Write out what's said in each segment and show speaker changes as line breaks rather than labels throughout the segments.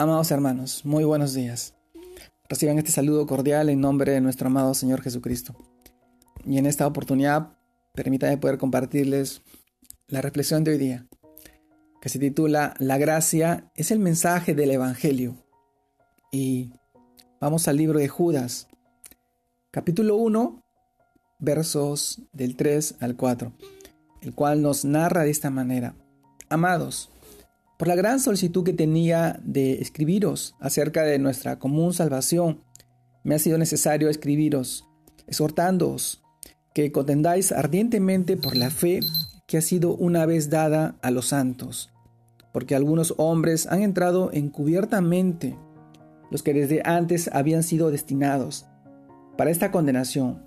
Amados hermanos, muy buenos días. Reciban este saludo cordial en nombre de nuestro amado Señor Jesucristo. Y en esta oportunidad, permítanme poder compartirles la reflexión de hoy día, que se titula La gracia es el mensaje del Evangelio. Y vamos al libro de Judas, capítulo 1, versos del 3 al 4, el cual nos narra de esta manera. Amados, por la gran solicitud que tenía de escribiros acerca de nuestra común salvación, me ha sido necesario escribiros, exhortándoos que contendáis ardientemente por la fe que ha sido una vez dada a los santos, porque algunos hombres han entrado encubiertamente, los que desde antes habían sido destinados para esta condenación,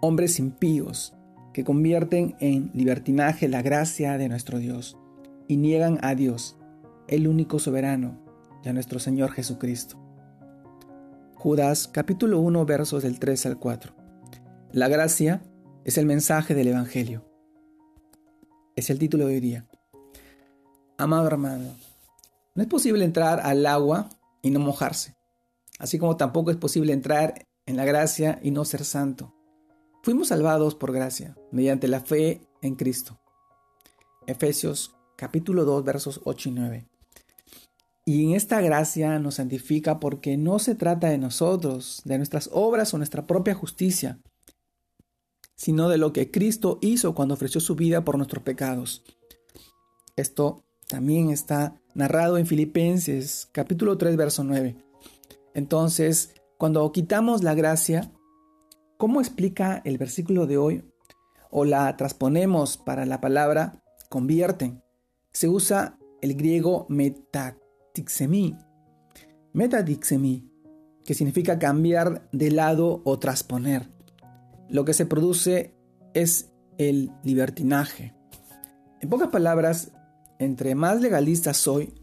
hombres impíos que convierten en libertinaje la gracia de nuestro Dios y niegan a Dios, el único soberano, y a nuestro Señor Jesucristo. Judas capítulo 1 versos del 3 al 4. La gracia es el mensaje del Evangelio. Es el título de hoy día. Amado hermano, no es posible entrar al agua y no mojarse, así como tampoco es posible entrar en la gracia y no ser santo. Fuimos salvados por gracia, mediante la fe en Cristo. Efesios capítulo 2, versos 8 y 9. Y en esta gracia nos santifica porque no se trata de nosotros, de nuestras obras o nuestra propia justicia, sino de lo que Cristo hizo cuando ofreció su vida por nuestros pecados. Esto también está narrado en Filipenses capítulo 3, verso 9. Entonces, cuando quitamos la gracia, ¿cómo explica el versículo de hoy? O la transponemos para la palabra convierten se usa el griego metatixemi. Que significa cambiar de lado o trasponer. Lo que se produce es el libertinaje. En pocas palabras, entre más legalista soy,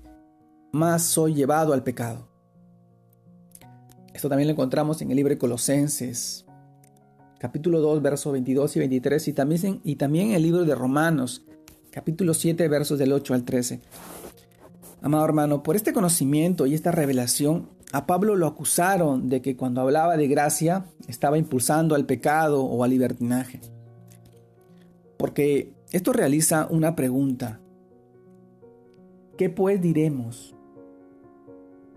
más soy llevado al pecado. Esto también lo encontramos en el libro de Colosenses, capítulo 2, versos 22 y 23, y también, y también en el libro de Romanos, capítulo 7, versos del 8 al 13. Amado hermano, por este conocimiento y esta revelación, a Pablo lo acusaron de que cuando hablaba de gracia estaba impulsando al pecado o al libertinaje. Porque esto realiza una pregunta. ¿Qué pues diremos?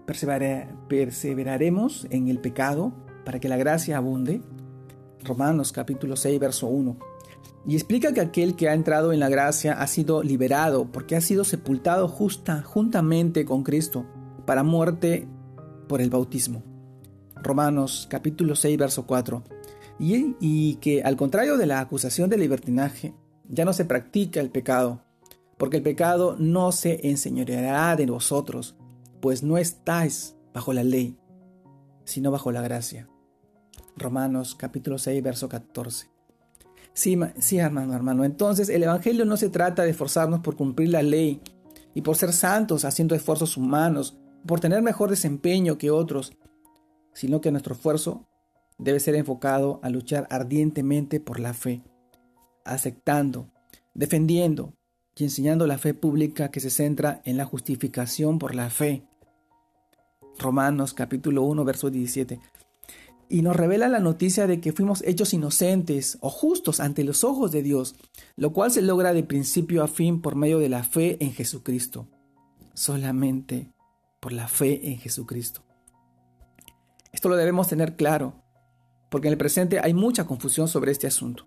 ¿Perseveraremos en el pecado para que la gracia abunde? Romanos capítulo 6, verso 1. Y explica que aquel que ha entrado en la gracia ha sido liberado porque ha sido sepultado justa, juntamente con Cristo para muerte por el bautismo. Romanos capítulo 6, verso 4. Y, que al contrario de la acusación de libertinaje, ya no se practica el pecado, porque el pecado no se enseñoreará de vosotros, pues no estáis bajo la ley, sino bajo la gracia. Romanos capítulo 6, verso 14. Sí, hermano, hermano. Entonces, el Evangelio no se trata de esforzarnos por cumplir la ley y por ser santos haciendo esfuerzos humanos, por tener mejor desempeño que otros, sino que nuestro esfuerzo debe ser enfocado a luchar ardientemente por la fe, aceptando, defendiendo y enseñando la fe pública que se centra en la justificación por la fe. Romanos capítulo 1, verso 17 y nos revela la noticia de que fuimos hechos inocentes o justos ante los ojos de Dios, lo cual se logra de principio a fin por medio de la fe en Jesucristo. Solamente por la fe en Jesucristo. Esto lo debemos tener claro, porque en el presente hay mucha confusión sobre este asunto.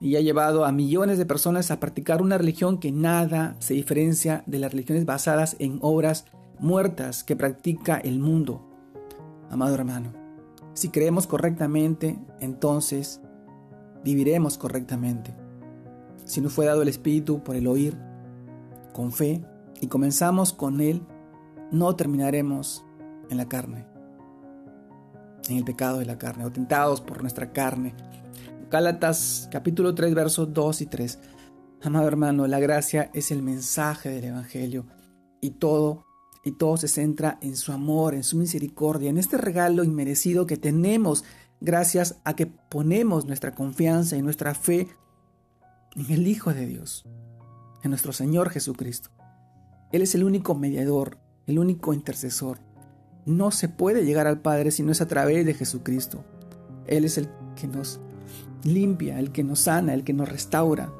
Y ha llevado a millones de personas a practicar una religión que nada se diferencia de las religiones basadas en obras muertas que practica el mundo. Amado hermano, si creemos correctamente, entonces viviremos correctamente. Si nos fue dado el Espíritu por el oír, con fe, y comenzamos con Él, no terminaremos en la carne, en el pecado de la carne, o tentados por nuestra carne. Gálatas capítulo 3 versos 2 y 3. Amado hermano, la gracia es el mensaje del Evangelio y todo y todo se centra en su amor, en su misericordia, en este regalo inmerecido que tenemos gracias a que ponemos nuestra confianza y nuestra fe en el Hijo de Dios, en nuestro Señor Jesucristo. Él es el único mediador el único intercesor. No se puede llegar al Padre si no es a través de Jesucristo. Él es el que nos limpia, el que nos sana, el que nos restaura,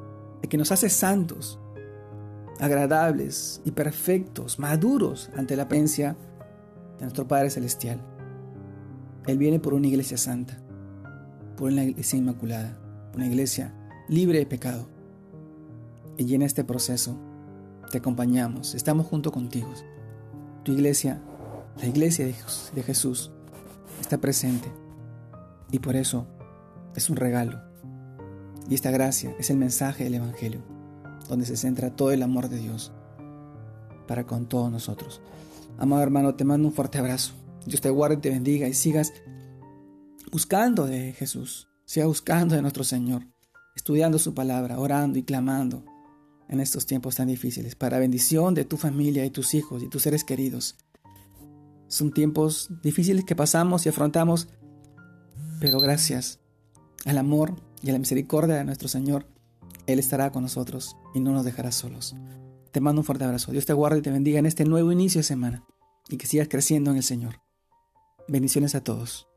el que nos hace santos, agradables y perfectos, maduros ante la presencia de nuestro Padre Celestial. Él viene por una iglesia santa, por una iglesia inmaculada, una iglesia libre de pecado. Y en este proceso te acompañamos, estamos junto contigo. Tu iglesia, la iglesia de Jesús, está presente. Y por eso es un regalo. Y esta gracia es el mensaje del Evangelio, donde se centra todo el amor de Dios para con todos nosotros. Amado hermano, te mando un fuerte abrazo. Dios te guarde y te bendiga y sigas buscando de Jesús, siga buscando de nuestro Señor, estudiando su palabra, orando y clamando en estos tiempos tan difíciles, para bendición de tu familia y tus hijos y tus seres queridos. Son tiempos difíciles que pasamos y afrontamos, pero gracias al amor y a la misericordia de nuestro Señor, Él estará con nosotros y no nos dejará solos. Te mando un fuerte abrazo. Dios te guarde y te bendiga en este nuevo inicio de semana y que sigas creciendo en el Señor. Bendiciones a todos.